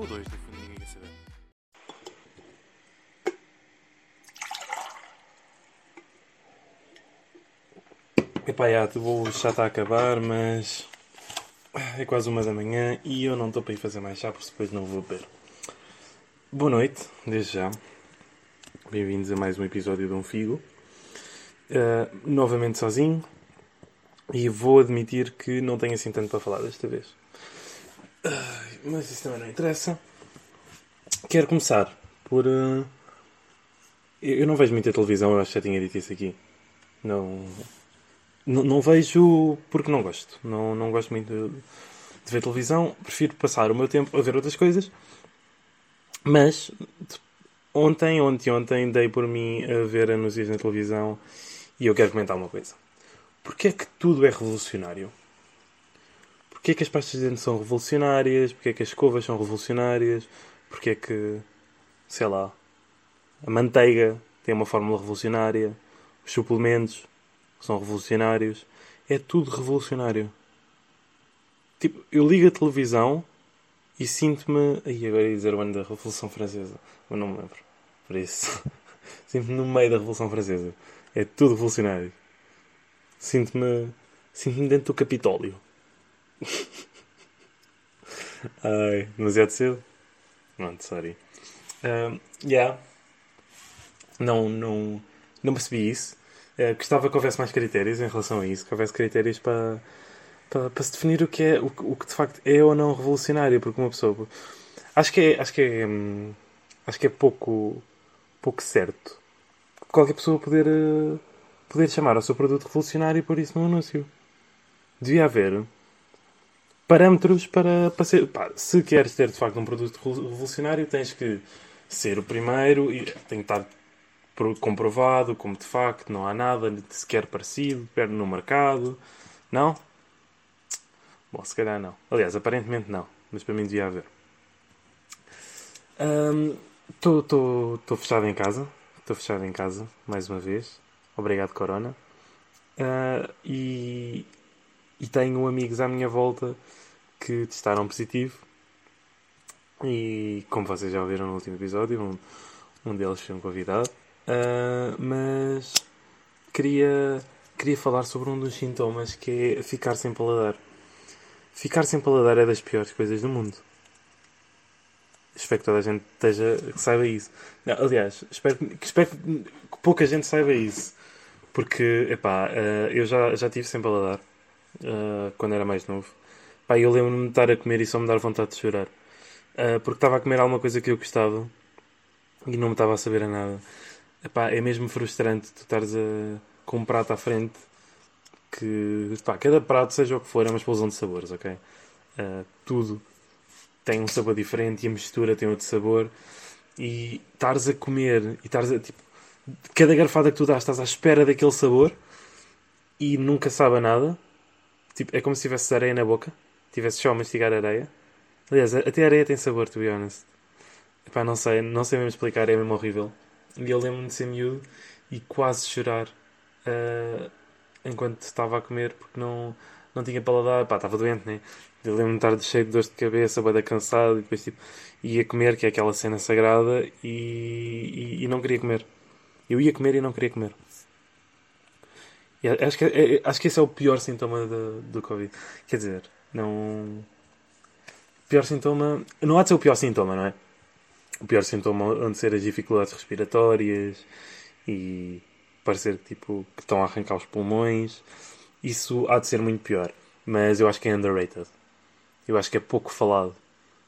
Ou dois, no fundo, ninguém quer saber. Epá, já, o já está a acabar, mas é quase uma da manhã e eu não estou para ir fazer mais chá, porque depois não vou beber. Boa noite, desde já. Bem-vindos a mais um episódio de Um Figo. Uh, novamente sozinho. E vou admitir que não tenho assim tanto para falar desta vez. Mas isso também não interessa. Quero começar por. Uh, eu não vejo muita televisão, eu acho que já tinha dito isso aqui. Não. Não, não vejo porque não gosto. Não, não gosto muito de, de ver televisão. Prefiro passar o meu tempo a ver outras coisas. Mas ontem, ontem, ontem dei por mim a ver anúncios na televisão e eu quero comentar uma coisa. Porquê é que tudo é revolucionário? Porquê é que as pastas de dente são revolucionárias? Porquê é que as escovas são revolucionárias? Porquê é que, sei lá, a manteiga tem uma fórmula revolucionária? Os suplementos são revolucionários? É tudo revolucionário. Tipo, eu ligo a televisão e sinto-me. Aí agora ia dizer o ano da Revolução Francesa, mas não me lembro. Por isso, sinto-me no meio da Revolução Francesa. É tudo revolucionário. Sinto-me. Sinto-me dentro do Capitólio. Ai, demasiado cedo? Pronto, sorry. Um, yeah. Não, não, não percebi isso. Uh, gostava que houvesse mais critérios em relação a isso, que houvesse critérios para, para, para se definir o que é, o, o que de facto é ou não revolucionário, porque uma pessoa. Acho que é, acho que é, hum, acho que é pouco, pouco certo qualquer pessoa poder, uh, poder chamar o seu produto revolucionário pôr isso no anúncio. Devia haver parâmetros para, para ser. Pá, se queres ter de facto um produto revolucionário, tens que ser o primeiro e tem que estar comprovado como de facto não há nada sequer parecido perto no mercado. Não? Bom, se calhar não. Aliás, aparentemente não. Mas para mim devia haver. Estou fechado em casa. Estou fechado em casa, mais uma vez. Obrigado, Corona. Uh, e, e tenho amigos à minha volta que testaram positivo. E como vocês já ouviram no último episódio, um, um deles foi um convidado. Uh, mas queria, queria falar sobre um dos sintomas que é ficar sem paladar. Ficar sem paladar é das piores coisas do mundo. Espero que toda a gente esteja, que saiba isso. Não, aliás, espero, espero que pouca gente saiba isso. Porque, epá, uh, eu já, já tive sem paladar uh, quando era mais novo. Pá, eu lembro-me de estar a comer e só me dar vontade de chorar. Uh, porque estava a comer alguma coisa que eu gostava e não me estava a saber a nada. Epá, é mesmo frustrante tu estares a, com um prato à frente que, pá, cada prato, seja o que for, é uma explosão de sabores, ok? Uh, tudo tem um sabor diferente e a mistura tem outro sabor. E estares a comer e estares a, tipo, cada garfada que tu dás, estás à espera daquele sabor e nunca sabe a nada. Tipo, é como se tivesse areia na boca, tivesse só a mastigar areia. Aliás, até a areia tem sabor, to be honest. Epá, não sei, não sei mesmo explicar, é mesmo horrível. E eu lembro-me de ser miúdo e quase chorar uh, enquanto estava a comer porque não, não tinha paladar. Pá, estava doente, né? Eu lembro-me de estar cheio de dor de cabeça, bada cansado e depois tipo, ia comer, que é aquela cena sagrada, e, e, e não queria comer. Eu ia comer e não queria comer. Acho, que, é, acho que esse é o pior sintoma do, do Covid. Quer dizer, não. Pior sintoma. Não há de ser o pior sintoma, não é? O pior sintoma onde ser as dificuldades respiratórias e parecer tipo, que estão a arrancar os pulmões. Isso há de ser muito pior. Mas eu acho que é underrated. Eu acho que é pouco falado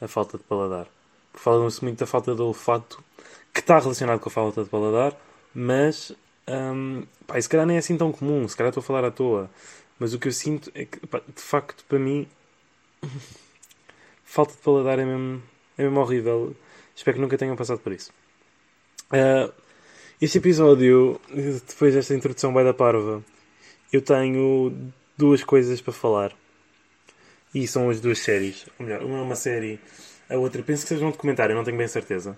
a falta de paladar. Falam-se muito da falta de olfato, que está relacionado com a falta de paladar, mas um, pá, se calhar nem é assim tão comum, se calhar estou a falar à toa. Mas o que eu sinto é que, pá, de facto, para mim, falta de paladar é mesmo, é mesmo horrível. Espero que nunca tenham passado por isso. Uh, este episódio, depois desta introdução bem da parva, eu tenho duas coisas para falar. E são as duas séries. Ou melhor, uma é uma série, a outra penso que seja um documentário, não tenho bem certeza.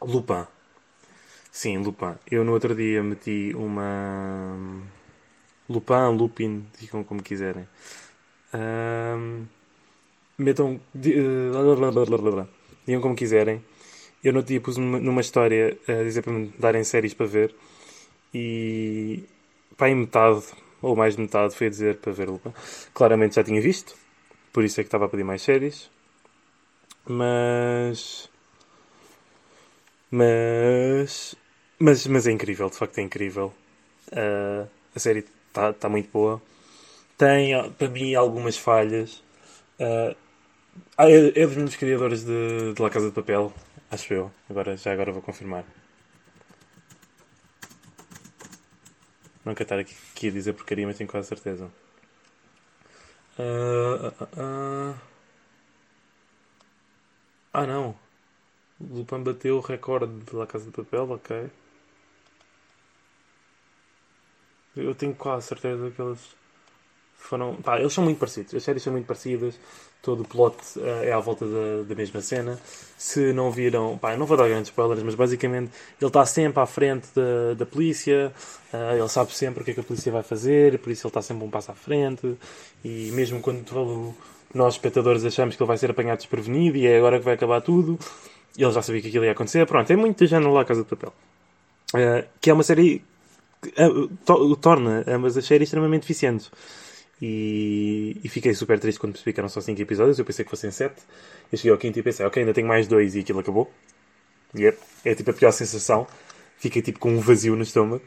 Lupin. Sim, Lupin. Eu no outro dia meti uma. Lupin, Lupin, ficam como quiserem. Um... metam. Uh, digam como quiserem. Eu no dia pus numa história a dizer para me darem séries para ver e pá, em metade, ou mais de metade, foi a dizer para ver Lupin. Claramente já tinha visto, por isso é que estava a pedir mais séries. Mas. Mas. Mas, mas é incrível, de facto é incrível. Uh, a série está tá muito boa. Tem, para mim, algumas falhas. Uh, é, dos mesmos criadores de, de La Casa de Papel, acho eu. Agora, já agora vou confirmar. Não quero estar aqui, aqui a dizer porcaria, mas tenho quase certeza. Uh, uh, ah, não. Lupin bateu o recorde de La Casa de Papel, ok. Eu tenho quase certeza que eles foram. Pá, eles são muito parecidos. As séries são muito parecidas. Todo o plot uh, é à volta da, da, mesma cena. Se não viram. Pá, não vou dar grandes spoilers, mas basicamente ele está sempre à frente da, da polícia. Uh, ele sabe sempre o que é que a polícia vai fazer. Por isso ele está sempre um passo à frente. E mesmo quando nós, espectadores, achamos que ele vai ser apanhado desprevenido e é agora que vai acabar tudo, ele já sabia que aquilo ia acontecer. Pronto, é muito género lá a Casa de Papel. Uh, que é uma série to torna ambas as séries extremamente eficientes. E, e, fiquei super triste quando percebi que eram só 5 episódios. Eu pensei que fossem 7. Eu cheguei ao quinto e pensei, ok, ainda tenho mais dois e aquilo acabou. E é, é tipo a pior sensação. Fiquei tipo com um vazio no estômago.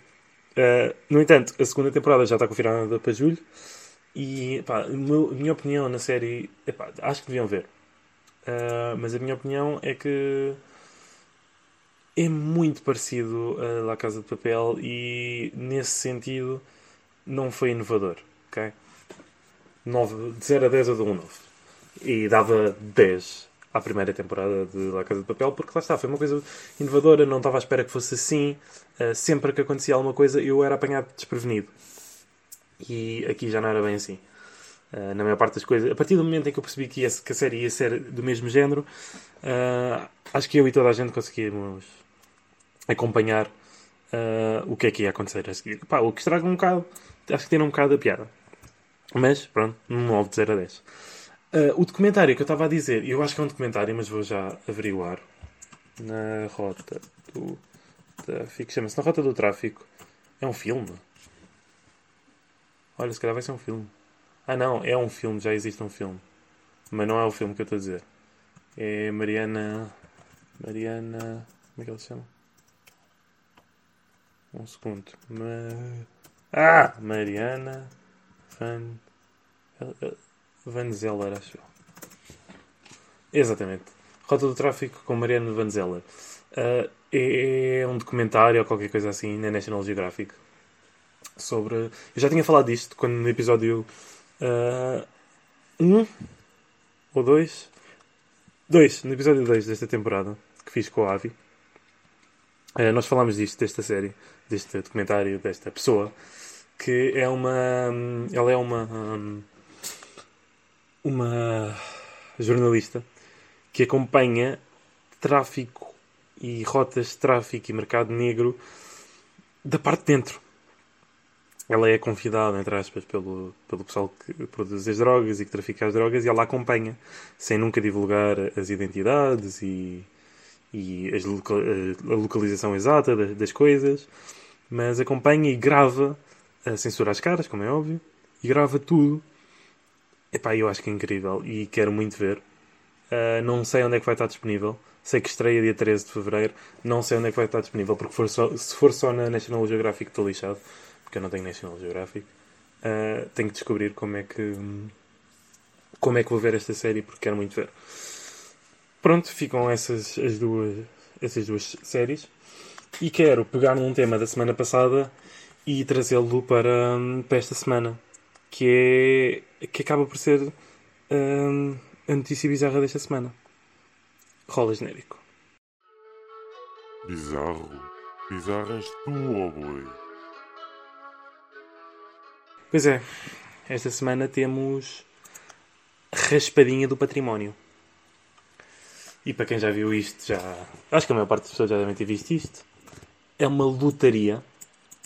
Uh, no entanto, a segunda temporada já está confirmada para julho. E pá, a minha opinião na série, epá, acho que deviam ver. Uh, mas a minha opinião é que é muito parecido a La Casa de Papel e nesse sentido não foi inovador. Okay? 9, de 0 a 10 eu dou um 9. E dava 10 à primeira temporada de La Casa de Papel, porque lá está, foi uma coisa inovadora, não estava à espera que fosse assim. Uh, sempre que acontecia alguma coisa eu era apanhado desprevenido. E aqui já não era bem assim. Uh, na maior parte das coisas. A partir do momento em que eu percebi que, ia, que a série ia ser do mesmo género, uh, acho que eu e toda a gente conseguimos acompanhar o que é que ia acontecer a seguir. Pá, o que estraga um bocado, acho que tem um bocado a piada. Mas, pronto, num 9 de 0 a 10. Uh, o documentário que eu estava a dizer, eu acho que é um documentário, mas vou já averiguar. Na rota do tráfico. Chama-se Na Rota do Tráfico. É um filme? Olha, se calhar vai ser um filme. Ah, não, é um filme, já existe um filme. Mas não é o filme que eu estou a dizer. É Mariana. Mariana. Como é que ela se chama? Um segundo. Ma... Ah! Mariana. Van. Van Zeller, acho eu. Exatamente. Rota do Tráfico com Mariano Van Zeller. Uh, é um documentário ou qualquer coisa assim na National Geographic sobre. Eu já tinha falado disto quando no episódio 1 uh, um, ou 2. 2, no episódio 2 desta temporada que fiz com a Avi. Uh, nós falámos disto, desta série, deste documentário, desta pessoa que é uma. Ela é uma. Uma jornalista que acompanha tráfico e rotas de tráfico e mercado negro da parte de dentro. Ela é convidada, entre aspas, pelo, pelo pessoal que produz as drogas e que trafica as drogas e ela acompanha, sem nunca divulgar as identidades e, e as, a localização exata das, das coisas, mas acompanha e grava censura as caras, como é óbvio, e grava tudo. Epá, eu acho que é incrível e quero muito ver. Uh, não sei onde é que vai estar disponível. Sei que estreia dia 13 de Fevereiro. Não sei onde é que vai estar disponível, porque for só, se for só na National Geographic estou lixado, porque eu não tenho National Geographic. Uh, tenho que descobrir como é que como é que vou ver esta série, porque quero muito ver. Pronto, ficam essas as duas, essas duas séries. E quero pegar num tema da semana passada e trazê-lo para, para esta semana, que é que acaba por ser um, a notícia bizarra desta semana. Rola genérico. Bizarro? Bizarras tu, oh boi? Pois é, esta semana temos raspadinha do património. E para quem já viu isto, já. Acho que a maior parte das pessoas já devem ter visto isto. É uma lotaria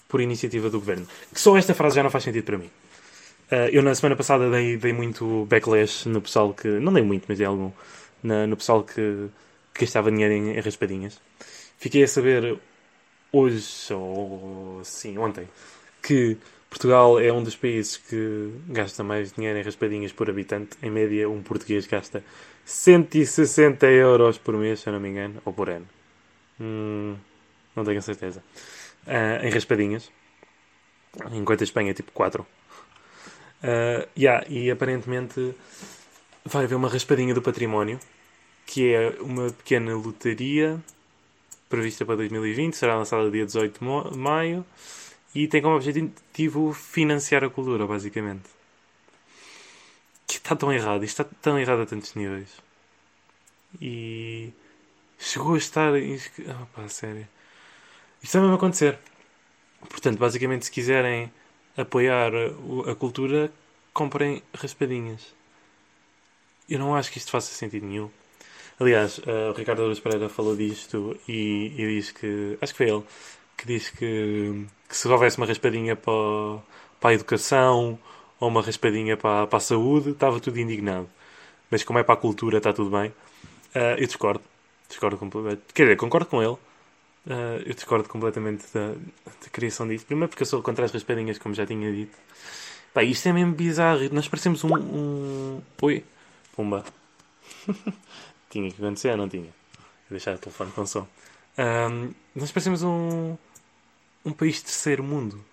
por iniciativa do governo. Que só esta frase já não faz sentido para mim. Uh, eu na semana passada dei, dei muito backlash no pessoal que. Não dei muito, mas dei algum. Na, no pessoal que, que gastava dinheiro em, em raspadinhas. Fiquei a saber hoje, ou sim, ontem, que Portugal é um dos países que gasta mais dinheiro em raspadinhas por habitante. Em média, um português gasta 160 euros por mês, se eu não me engano, ou por ano. Hum, não tenho certeza. Uh, em raspadinhas. Enquanto a Espanha é tipo 4. Uh, yeah, e aparentemente vai haver uma raspadinha do património, que é uma pequena lotaria prevista para 2020, será lançada dia 18 de maio e tem como objetivo financiar a cultura, basicamente. Está tão errado, isto está tão errado a tantos níveis. E chegou a estar. Oh, pá, sério. Isto vai mesmo acontecer. Portanto, basicamente, se quiserem apoiar a cultura, comprem raspadinhas. Eu não acho que isto faça sentido nenhum. Aliás, uh, o Ricardo Augusto Pereira falou disto e, e, diz que. Acho que foi ele que diz que, que se houvesse uma raspadinha para, para a educação ou uma raspadinha para, para a saúde, estava tudo indignado. Mas como é para a cultura, está tudo bem. Uh, eu discordo. Discordo completamente. Quer dizer, concordo com ele. Uh, eu discordo completamente da, da, criação disso. Primeiro porque eu sou contra as raspadinhas, como já tinha dito. Pá, isto é mesmo bizarro. Nós parecemos um. um... Oi, pumba. tinha que acontecer, não tinha? Vou deixar o telefone com som. Um, nós parecemos um. um país terceiro mundo.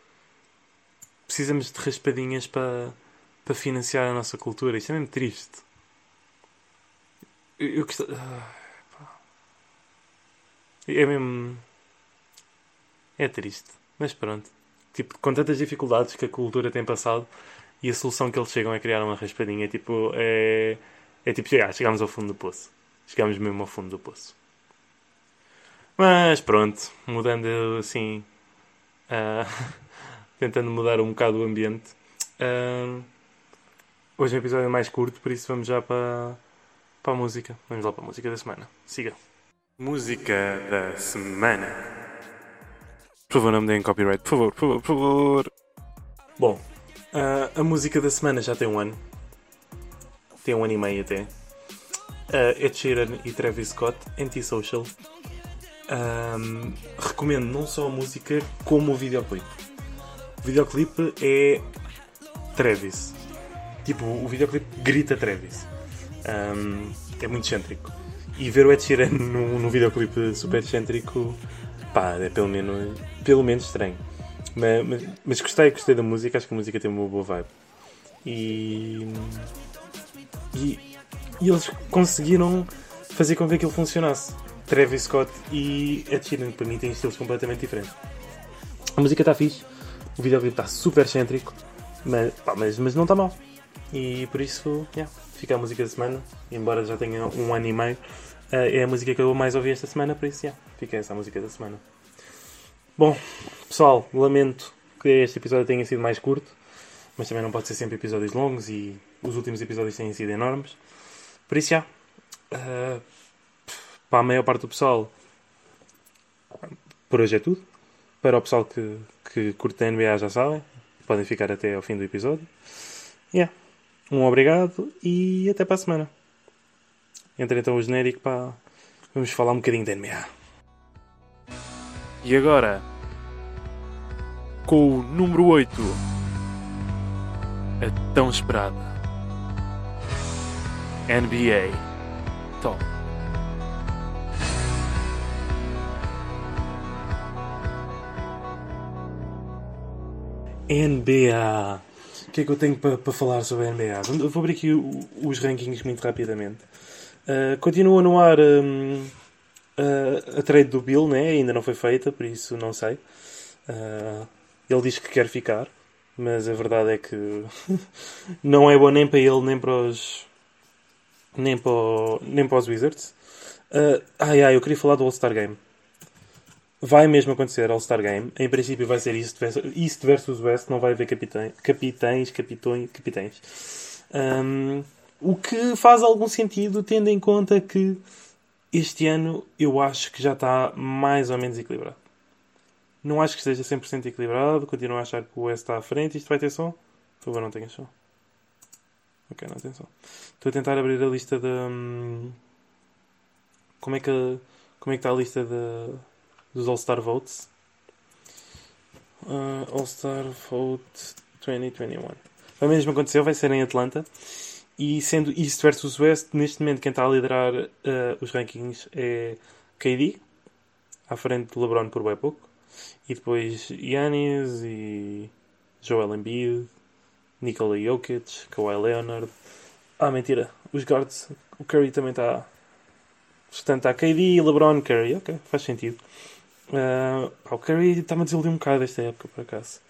Precisamos de raspadinhas para, para financiar a nossa cultura. Isto é mesmo triste. Eu, eu gostava. Ah, é mesmo. É triste. Mas pronto tipo, com tantas dificuldades que a cultura tem passado e a solução que eles chegam é criar uma raspadinha. Tipo, é, é tipo, ah, chegámos ao fundo do poço. Chegámos mesmo ao fundo do poço. Mas pronto, mudando assim, uh, tentando mudar um bocado o ambiente. Uh, hoje é um episódio mais curto, por isso vamos já para, para a música. Vamos lá para a música da semana. Siga. Música da semana. Por favor, não me deem copyright. Por favor, por favor, por favor. Bom, uh, a música da semana já tem um ano. Tem um ano e meio até. Uh, Ed Sheeran e Travis Scott, Antisocial. Um, recomendo não só a música, como o videoclipe. O videoclipe é Travis. Tipo, o videoclipe grita Travis. Um, é muito excêntrico. E ver o Ed Sheeran num, num videoclipe super excêntrico pá, é pelo menos, pelo menos estranho. Mas, mas, mas, gostei, gostei da música, acho que a música tem uma boa vibe. E, e, e eles conseguiram fazer com que aquilo funcionasse. Travis Scott e Ed Sheeran, para mim, têm estilos completamente diferentes. A música está fixe, o videoclipe está super excêntrico, mas, pá, mas, mas não está mal. E por isso, yeah, fica a música da semana, embora já tenha um ano e meio. Uh, é a música que eu mais ouvi esta semana, por isso, yeah, fica essa a música da semana. Bom, pessoal, lamento que este episódio tenha sido mais curto, mas também não pode ser sempre episódios longos e os últimos episódios têm sido enormes. Por isso, já. Uh, para a maior parte do pessoal, por hoje é tudo. Para o pessoal que, que curte a NBA já sabem, podem ficar até ao fim do episódio. Yeah. Um obrigado e até para a semana. Entra então o genérico para. Vamos falar um bocadinho da NBA. E agora, com o número 8, a tão esperada NBA Top. NBA. O que é que eu tenho para pa falar sobre a NBA? Vou abrir aqui os rankings muito rapidamente. Uh, continua no ar um, uh, a trade do Bill, né? ainda não foi feita, por isso não sei. Uh, ele diz que quer ficar, mas a verdade é que não é bom nem para ele, nem para os, nem para, o, nem para os Wizards. Uh, ai ai, eu queria falar do All-Star Game. Vai mesmo acontecer All-Star Game. Em princípio vai ser East versus, East versus West, não vai haver capitães, capitães, capitões, capitães. Um, o que faz algum sentido, tendo em conta que este ano eu acho que já está mais ou menos equilibrado. Não acho que esteja 100% equilibrado, continuo a achar que o West está à frente. Isto vai ter som? Tu agora não tenho som. Ok, não tem som. Estou a tentar abrir a lista da. hum, Como é que. Como é que está a lista de, dos All-Star Votes? Uh, All-Star Vote 2021. Vai mesmo aconteceu, vai ser em Atlanta. E sendo East versus West, neste momento quem está a liderar uh, os rankings é KD, à frente de LeBron por bem pouco. E depois Giannis e Joel Embiid, Nikola Jokic, Kawhi Leonard. Ah, mentira, os guards, o Curry também está. Portanto, está KD, LeBron, Curry. Ok, faz sentido. Uh, o Curry está-me a desiludir um bocado esta época, por acaso.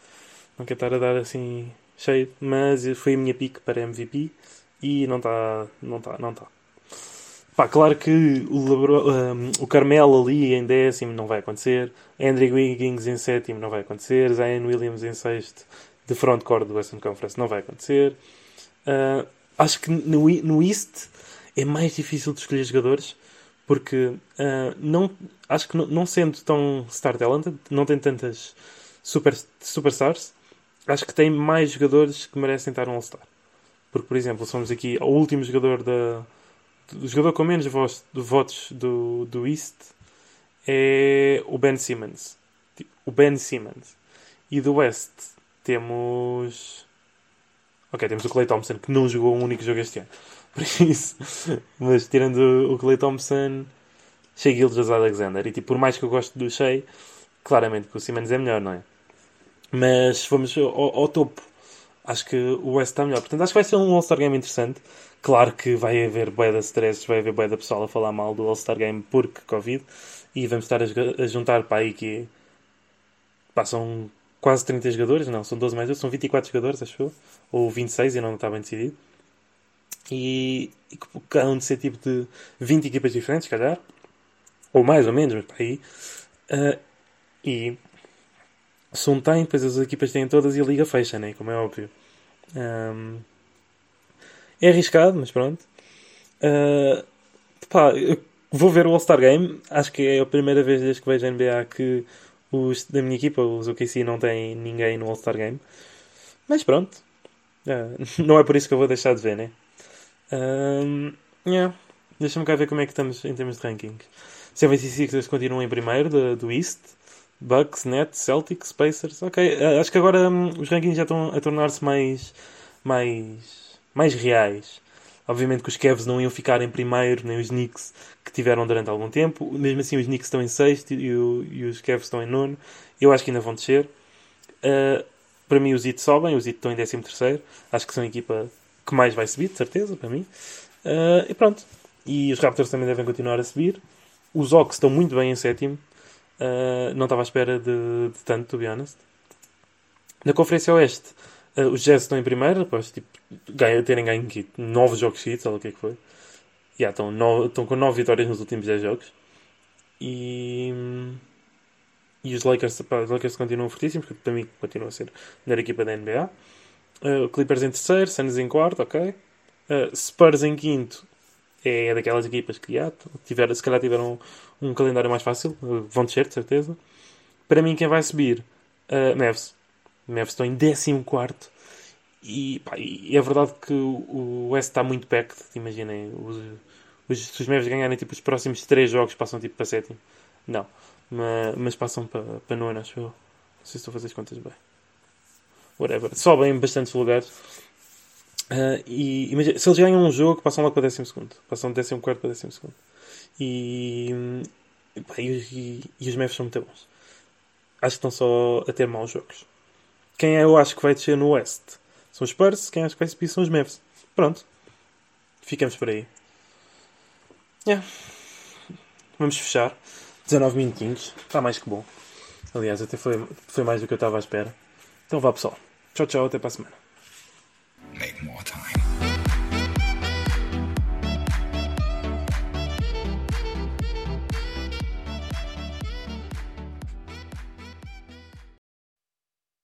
Não quero estar a dar assim cheio, mas foi a minha pique para MVP e não está. Não está, não está. Pá, claro que o, Lebron, um, o Carmelo ali em décimo não vai acontecer, Andrew Wiggins em sétimo não vai acontecer, Zion Williams em sexto de frontcourt do Western Conference não vai acontecer. Uh, acho que no, no East é mais difícil de escolher jogadores porque uh, não, acho que não, não sendo tão star talented, não tem tantas super, superstars, acho que tem mais jogadores que merecem estar no All-Star. Porque, por exemplo, somos aqui o último jogador da. O jogador com menos votos, votos do, do East é o Ben Simmons. Tipo, O Ben Simmons. E do West temos. Ok, temos o Clay Thompson que não jogou um único jogo este ano. Por isso. Mas tirando o Clay Thompson, Shea Gildas Alexander. E tipo, por mais que eu goste do Shea, claramente que o Simmons é melhor, não é? Mas formos ao, ao topo, acho que o West está melhor. Portanto, acho que vai ser um All-Star Game interessante. Claro que vai haver bué de stress, vai haver bué da pessoal a falar mal do All-Star Game porque Covid. E vamos estar a, a juntar para aí que passam quase 30 jogadores, não, são 12 mais 12, são 24 jogadores, acho eu, ou 26, e não está bem decidido. E, e que um de ser tipo de 20 equipas diferentes, se calhar, ou mais ou menos, mas para aí. Ah, e se um tem, depois as equipas têm todas e a liga fecha, né? como é óbvio. Ahm, é arriscado, mas pronto. Ah, pá, vou ver o All-Star Game. Acho que é a primeira vez desde que vejo a NBA que os da minha equipa, os OKC, não têm ninguém no All-Star Game. Mas pronto. Ah, não é por isso que eu vou deixar de ver, né? Um, yeah. Deixa-me cá ver como é que estamos em termos de rankings. 76ers continuam em primeiro do, do East. Bucks, Nets, Celtics, Pacers. Ok, ah, acho que agora hum, os rankings já estão a tornar-se mais, mais, mais reais. Obviamente que os Cavs não iam ficar em primeiro, nem os Knicks, que tiveram durante algum tempo. Mesmo assim, os Knicks estão em sexto e, o- e os Cavs estão em nono. Eu acho que ainda vão descer. Uh, para mim, os Heat sobem. Os Heat estão em décimo terceiro. Acho que são equipa que mais vai subir, de certeza, para mim. Uh, e pronto. E os Raptors também devem continuar a subir. Os Hawks estão muito bem em sétimo. Uh, não estava à espera de, de tanto, to be honest. Na Conferência Oeste, uh, os Jazz estão em primeiro, após tipo, ganha, terem ganho aqui, nove jogos seguidos, ou o que é que foi. Yeah, estão, no- estão com nove vitórias nos últimos 10 jogos. E, e os Lakers, pá, os Lakers continuam fortíssimos, porque para mim continuam a ser a melhor equipa da NBA. Uh, Clippers em terceiro, Suns em quarto, ok. Uh, Spurs em quinto é daquelas equipas que já, tiveram, se calhar tiveram um calendário mais fácil, uh, vão descer, de certeza. Para mim, quem vai subir? Uh, Mavs. Mavs estão em décimo quarto. E, pá, e é verdade que o West está muito packed. Imaginem, os, os, se os Mavs ganharem tipo, os próximos 3 jogos, passam tipo para sétimo. Não, mas, mas passam para, para nono, acho eu. Não sei se estou a fazer as contas bem. Whatever. Sobem bastantes lugares. Ah, e imagina, se eles ganham um jogo, passam logo para décimo segundo. Passam de décimo quarto para décimo segundo. E, pá, e, e, e os Mavs são muito bons. Acho que estão só a ter maus jogos. Quem eu acho que vai descer no West são os Spurs, quem acho que vai subir são os Mavs. Pronto. Ficamos por aí. Yeah. Vamos fechar. 19 minutinhos. Está mais que bom. Aliás, até foi, foi mais do que eu estava à espera. Então vá pessoal. Chao, chao, te pasman.